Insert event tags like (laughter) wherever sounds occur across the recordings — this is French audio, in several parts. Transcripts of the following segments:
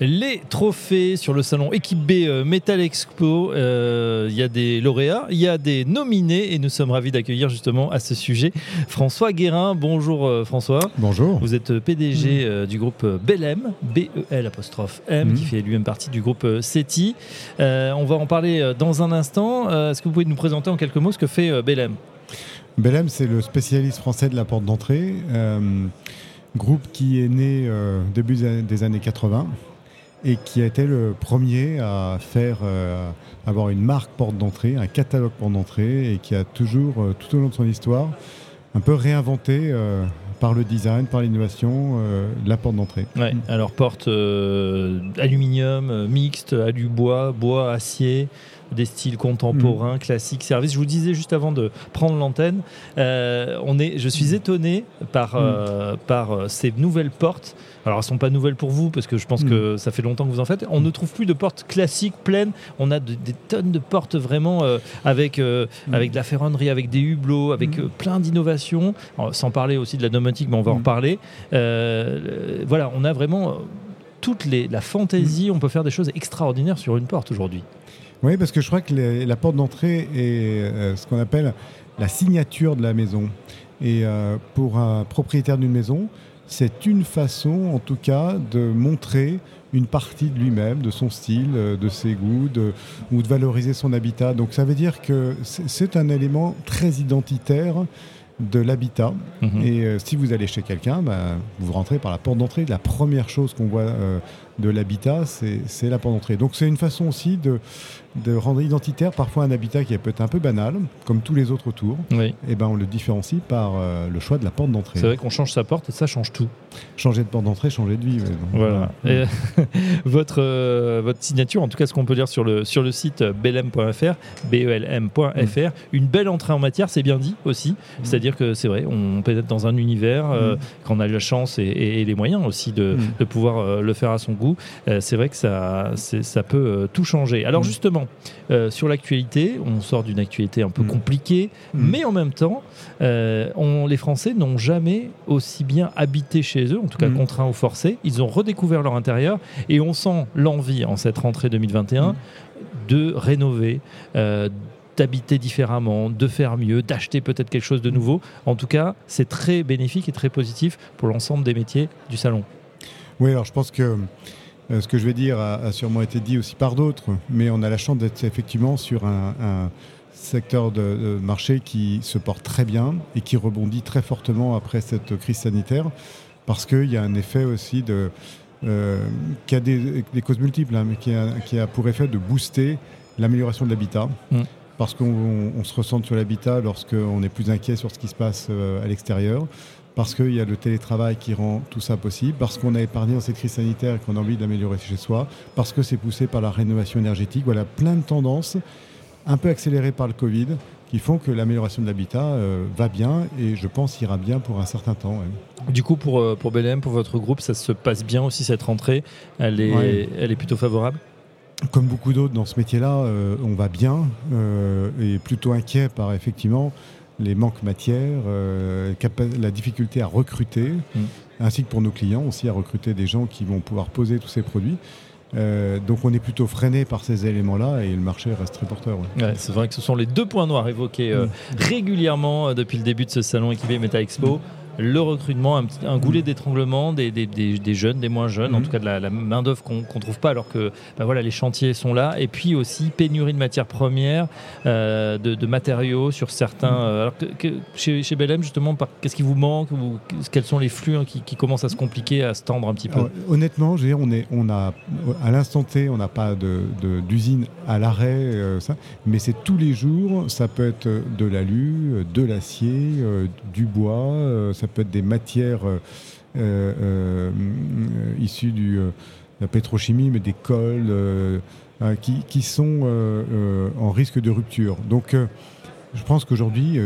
les trophées sur le salon Équipe B euh, Metal Expo. Euh, il y a des lauréats, il y a des nominés et nous sommes ravis d'accueillir justement à ce sujet François Guérin. Bonjour euh, François. Bonjour. Vous êtes PDG du groupe Belem, B-E-L apostrophe M, qui fait lui-même partie du groupe CETI. on va en parler dans un instant. Est-ce que vous pouvez nous présenter en quelques mots ce que fait Belem Belem, c'est le spécialiste français de la porte d'entrée. groupe qui est né début des années 80 et qui a été le premier à faire euh, avoir une marque porte d'entrée, un catalogue porte d'entrée, et qui a toujours, euh, tout au long de son histoire, un peu réinventé euh, par le design, par l'innovation, la porte d'entrée. Ouais, alors porte aluminium, mixte, alu bois, bois, acier des styles contemporains, mm. classiques, services. Je vous disais juste avant de prendre l'antenne, on est, je suis étonné par, mm. par ces nouvelles portes alors, elles sont pas nouvelles pour vous parce que je pense que ça fait longtemps que vous en faites. On ne trouve plus de portes classiques pleines. On a des tonnes de portes vraiment euh, avec, euh, avec de la ferronnerie, avec des hublots, avec euh, plein d'innovations. Sans parler aussi de la domotique, mais on va en parler. voilà, on a vraiment toute les, la fantaisie. On peut faire des choses extraordinaires sur une porte aujourd'hui. Oui, parce que je crois que la porte d'entrée est ce qu'on appelle la signature de la maison. Et pour un propriétaire d'une maison, c'est une façon, en tout cas, de montrer une partie de lui-même, de son style, euh, de ses goûts, ou de valoriser son habitat. Donc ça veut dire que c'est un élément très identitaire de l'habitat. Mhm. Et euh, si vous allez chez quelqu'un, bah, vous rentrez par la porte d'entrée. La première chose qu'on voit euh, de l'habitat, c'est la porte d'entrée. Donc c'est une façon aussi de, de rendre identitaire parfois un habitat qui peut être un peu banal, comme tous les autres autour. Et eh ben on le différencie par euh, le choix de la porte d'entrée. C'est vrai qu'on change sa porte et ça change tout. Changer de porte d'entrée, changer de vie. voilà. (laughs) votre, euh, votre signature, en tout cas ce qu'on peut dire sur le, sur le site belm.fr, belm.fr, mm. une belle entrée en matière, c'est bien dit aussi. Mm. C'est-à-dire que c'est vrai, on peut être dans un univers, euh, mm. quand on a la chance et, les moyens aussi de, de pouvoir le faire à son goût, c'est vrai que ça, ça peut tout changer. Alors justement, euh, sur l'actualité. On sort d'une actualité un peu mm. compliquée, mm. mais en même temps, euh, on, les Français n'ont jamais aussi bien habité chez eux, en tout cas mm. contraints ou forcés. Ils ont redécouvert leur intérieur et on sent l'envie en cette rentrée 2021 de rénover. Euh, d'habiter différemment, de faire mieux, d'acheter peut-être quelque chose de nouveau. En tout cas, c'est très bénéfique et très positif pour l'ensemble des métiers du salon. Oui, alors je pense que euh, ce que je vais dire a, sûrement été dit aussi par d'autres, mais on a la chance d'être effectivement sur un, secteur de, marché qui se porte très bien et qui rebondit très fortement après cette crise sanitaire, parce qu'il y a un effet aussi de, euh, qui a des, causes multiples, hein, mais qui a, qui a, pour effet de booster l'amélioration de l'habitat. Mm. Parce qu'on se ressent sur l'habitat lorsqu'on est plus inquiet sur ce qui se passe euh, à l'extérieur parce qu'il y a le télétravail qui rend tout ça possible, parce qu'on a épargné dans cette crise sanitaire et qu'on a envie d'améliorer chez soi, parce que c'est poussé par la rénovation énergétique. Voilà, plein de tendances, un peu accélérées par le Covid, qui font que l'amélioration de l'habitat euh, va bien et je pense ira bien pour un certain temps. Du coup, pour, euh, pour BLM, pour votre groupe, ça se passe bien aussi cette rentrée? Elle est, elle est plutôt favorable? Comme beaucoup d'autres dans ce métier-là, euh, on va bien et plutôt inquiet par effectivement les manques matières, euh, la difficulté à recruter, mm. ainsi que pour nos clients aussi à recruter des gens qui vont pouvoir poser tous ces produits. Euh, donc on est plutôt freiné par ces éléments-là et le marché reste très porteur. c'est vrai que ce sont les deux points noirs évoqués euh, mm. régulièrement depuis le début de ce salon équipé Meta Expo. Le recrutement, un, goulet d'étranglement des, jeunes, des moins jeunes, en mhm. tout cas de la, main-d'œuvre qu'on ne trouve pas alors que bah voilà, les chantiers sont là. Et puis aussi pénurie de matières premières, euh, de, matériaux sur certains. Mhm. Euh, alors que, chez, chez Belém, justement, qu'est-ce qui vous manque ou Quels sont les flux hein, qui, commencent à se compliquer, à se tendre un petit peu? Honnêtement, je veux dire, on, est, on a, à l'instant T, on n'a pas d'usine de, à l'arrêt, euh, mais c'est tous les jours. Ça peut être de l'alu, de l'acier, du bois, ça ça peut être des matières euh, euh, euh, issues de la pétrochimie, mais des cols qui, sont en risque de rupture. Donc, je pense qu'aujourd'hui,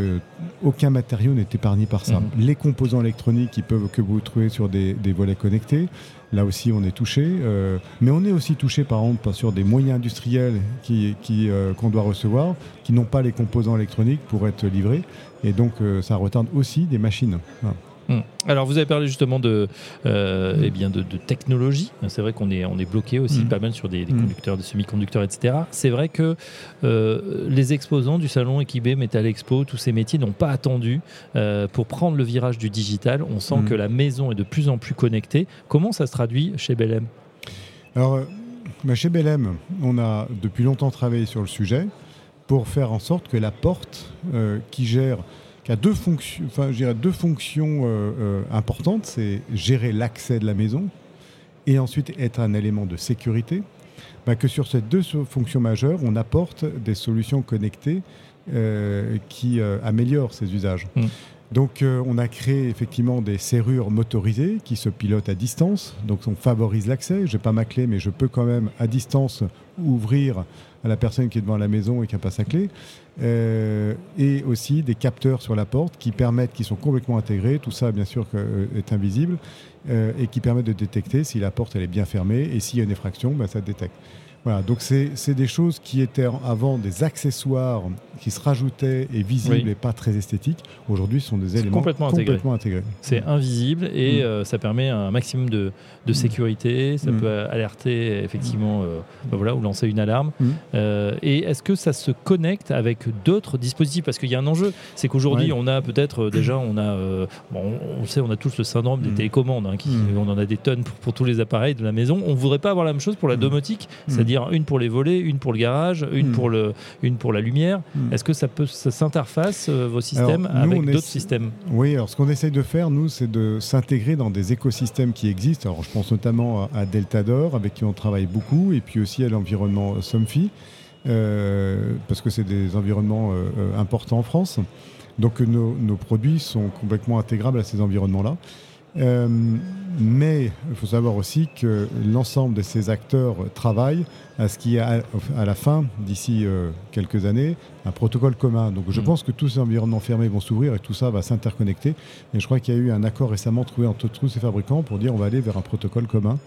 aucun matériau n'est épargné par ça. Mhm. Les composants électroniques qui peuvent, que vous trouvez sur des, des volets connectés, là aussi on est touché. euh, mais on est aussi touché par exemple sur des moyens industriels qui, qui, euh, qu'on doit recevoir, qui n'ont pas les composants électroniques pour être livrés. Et donc euh, ça retarde aussi des machines. Voilà. Hmm. Alors vous avez parlé justement de, euh, eh bien de, de technologie. C'est vrai qu'on est, on est bloqué aussi Mm. pas mal sur des, des Mm. conducteurs, des semi-conducteurs, etc. C'est vrai que euh, les exposants du salon Equibé, Metal Expo, tous ces métiers n'ont pas attendu euh, pour prendre le virage du digital. On sent que la maison est de plus en plus connectée. Comment ça se traduit chez Bellem Alors, bah, chez Bellem, on a depuis longtemps travaillé sur le sujet pour faire en sorte que la porte qui gère, qui a deux fonctions, euh, euh, importantes, c'est gérer l'accès de la maison et ensuite être un élément de sécurité. bah, que sur ces deux fonctions majeures, on apporte des solutions connectées euh, qui améliorent ces usages. Mm. Donc euh, on a créé effectivement des serrures motorisées qui se pilotent à distance. Donc on favorise l'accès. Je n'ai pas ma clé, mais je peux quand même à distance ouvrir à la personne qui est devant la maison et qui n'a pas sa clé. Euh, et aussi des capteurs sur la porte qui permettent, qui sont complètement intégrés. Tout ça, bien sûr, euh, est invisible et qui permettent de détecter si la porte elle est bien fermée et s'il y a une effraction, ben, ça détecte. Voilà, donc c'est des choses qui étaient avant des accessoires qui se rajoutaient et visibles Oui. et pas très esthétiques. Aujourd'hui, sont des éléments complètement intégré. complètement intégrés. C'est invisible et Mm. euh, ça permet un maximum de, de sécurité. Ça Mm. peut alerter effectivement, euh, ben voilà, ou lancer une alarme. Mm. Euh, et est-ce que ça se connecte avec d'autres dispositifs? Parce qu'il y a un enjeu, c'est qu'aujourd'hui Ouais. on a peut-être déjà, on a, bon, on- sait, on a tous le syndrome des Mm. télécommandes. hein, qui- Mm. On en a des tonnes pour, pour tous les appareils de la maison. On voudrait pas avoir la même chose pour la Mm. domotique, Mm. c'est-à-dire une pour les volets, une pour le garage, une Mm. pour le, une pour la lumière. Est-ce que ça peut, ça s'interface euh, vos systèmes Alors, nous, avec d'autres systèmes? Oui, alors ce qu'on essaye de faire, nous, c'est de s'intégrer dans des écosystèmes qui existent. Alors, je pense notamment à, à Deltador, avec qui on travaille beaucoup, et puis aussi à l'environnement Somfy, euh, parce que c'est des environnements euh, euh, importants en France. Donc, nos, nos produits sont complètement intégrables à ces environnements-là. Mais il faut savoir aussi que l'ensemble de ces acteurs travaillent à ce qui a à la fin, d'ici euh, quelques années, un protocole commun. Donc je Mhm. pense que tous ces environnements fermés vont s'ouvrir et tout ça va s'interconnecter. Et je crois qu'il y a eu un accord récemment trouvé entre tous ces fabricants pour dire on va aller vers un protocole commun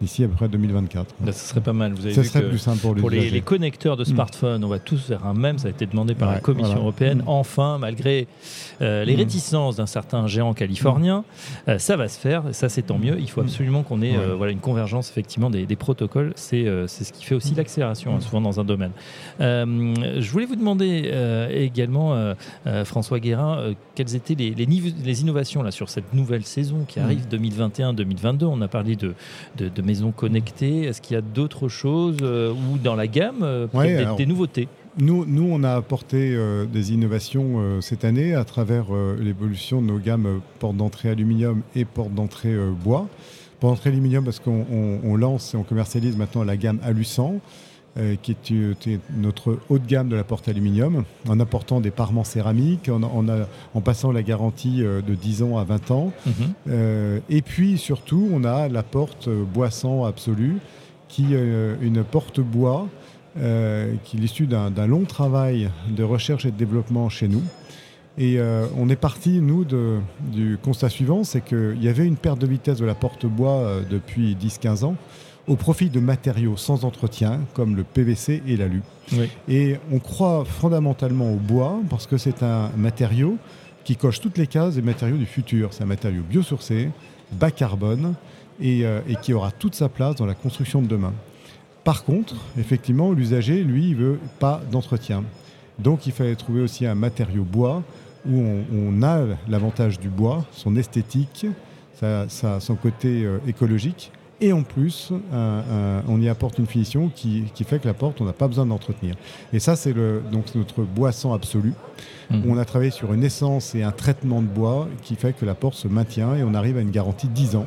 d'ici à peu près 2024. Là, ce serait pas mal. Vous avez Ça vu serait que plus simple pour, pour les, connecteurs de Mm. smartphones, on va tous faire un même. Ça a été demandé par la Commission voilà. européenne. Mm. Enfin, malgré euh, les Mm. réticences d'un certain géant californien, euh, ça va se faire. Et ça, c'est tant mieux. Il faut Mm. absolument qu'on ait Ouais. euh, voilà, une convergence effectivement des, des protocoles. C'est euh, ce qui fait aussi l'accélération, hein, Mm. souvent dans un domaine. Euh, je voulais vous demander euh, également, François Guérin, quelles étaient les, les innovations là, sur cette nouvelle saison qui Mm. arrive 2021-2022. On a parlé de, de, de maisons connectées. Est-ce qu'il y a d'autres choses ou dans la gamme peut-être Ouais, des, alors- des nouveautés? Nous, nous, on a apporté euh, des innovations euh, cette année à travers euh, l'évolution de nos gammes portes d'entrée aluminium et portes d'entrée bois. Portes d'entrée aluminium parce qu'on on- on lance et on commercialise maintenant la gamme Alucent, qui est, notre haut de gamme de la porte aluminium, en apportant des parements céramiques, en, en a- en passant la garantie de 10 ans à 20 ans. Mhm. Et puis surtout, on a la porte bois-sang absolue, qui est une porte bois euh, qui est l'issue d'un long travail de recherche et de développement chez nous. Et euh, on est parti, nous, de- du constat suivant, c'est qu'il y avait une perte de vitesse de la porte bois euh, depuis 10-15 ans au profit de matériaux sans entretien comme le PVC et l'alu. Oui. Et on croit fondamentalement au bois parce que c'est un matériau qui coche toutes les cases des matériaux du futur. C'est un matériau biosourcé, bas carbone et, euh, et qui aura toute sa place dans la construction de demain. Par contre, effectivement, l'usager, lui, il veut pas d'entretien. Donc il fallait trouver aussi un matériau bois où on, on a l'avantage du bois, son esthétique, son côté euh, écologique. Et en plus, on y apporte une finition qui, qui fait que la porte, on n'a pas besoin d'entretenir. Et ça, c'est notre boisson absolu. Mhm. On a travaillé sur une essence et un traitement de bois qui fait que la porte se maintient et on arrive à une garantie 10 ans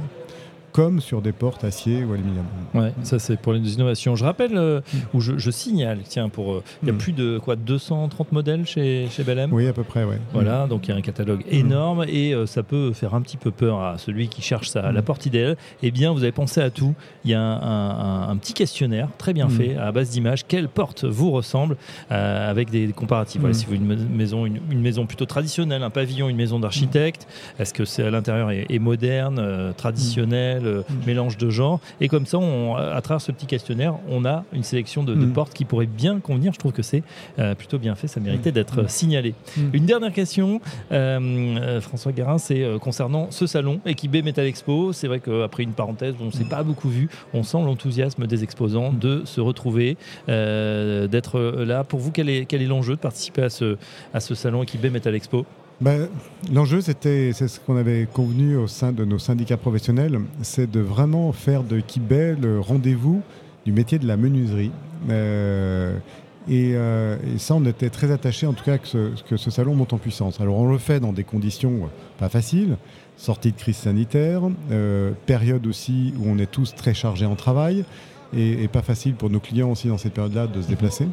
comme sur des portes acier ou aluminium. Ouais, ça c'est pour les innovations. Je rappelle, euh, ou je, signale, tiens, pour euh, il y a mm. plus de quoi 230 modèles chez, chez Bellem Oui, à peu près, ouais. Voilà, mm. donc il y a un catalogue mm. énorme et euh, ça peut faire un petit peu peur à celui qui cherche sa, la porte idéale. Eh bien, vous avez pensé à tout. Il y a un, petit questionnaire très bien fait à base d'images. Quelle porte vous ressemble avec des, comparatifs? Voilà, si vous une maison, une, maison plutôt traditionnelle, un pavillon, une maison d'architecte, est-ce que c'est à l'intérieur est, est, moderne, traditionnel? Mm. mélange de genres. Et comme ça, on, à travers ce petit questionnaire, on a une sélection de, mm. portes qui pourraient bien convenir. Je trouve que c'est euh, plutôt bien fait. Ça méritait mm. d'être signalé. Une dernière question, euh, euh, François Guérin, c'est concernant ce salon, équipé Metal Expo. C'est vrai qu'après une parenthèse, on ne s'est pas beaucoup vu. On sent l'enthousiasme des exposants de se retrouver, d'être là. Pour vous, quel est, quel est l'enjeu de participer à ce, à ce salon équipé Metal Expo? Ben, L'enjeu, c'était c'est ce qu'on avait convenu au sein de nos syndicats professionnels, c'est de vraiment faire de Kibet le rendez-vous du métier de la menuiserie. Euh, euh, et, ça, on était très attachés, en tout cas, que ce, que ce, salon monte en puissance. Alors, on le fait dans des conditions pas faciles, sortie de crise sanitaire, euh, période aussi où on est tous très chargés en travail, et, pas facile pour nos clients aussi dans cette période-là de se déplacer.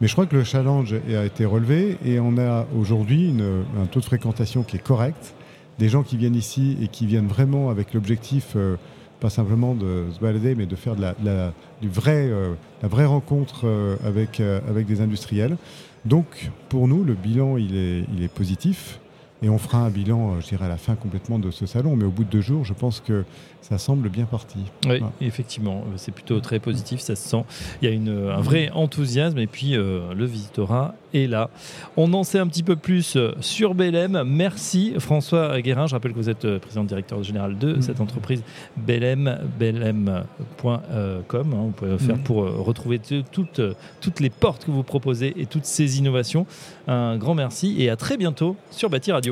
Mais je crois que le challenge a été relevé et on a aujourd'hui un taux de fréquentation qui est correct. Des gens qui viennent ici et qui viennent vraiment avec l'objectif, euh, pas simplement de se balader, mais de faire de la, du vrai, euh, la vraie rencontre euh, avec, des industriels. Donc pour nous, le bilan, il est positif. Et on fera un bilan, je dirais, à la fin complètement de ce salon. Mais au bout de deux jours, je pense que ça semble bien parti. Oui, effectivement, c'est plutôt très positif, ça se sent. Il y a une, un vrai enthousiasme et puis euh, le visitorat est là. On en sait un petit peu plus euh, sur Belém. Merci François Guérin. Je rappelle que vous êtes euh, président directeur général de cette mm. entreprise Belém, belém.com. Hein, vous pouvez faire mm. pour retrouver toutes, toutes les portes que vous proposez et toutes ces innovations. Un grand merci et à très bientôt sur Bâti Radio.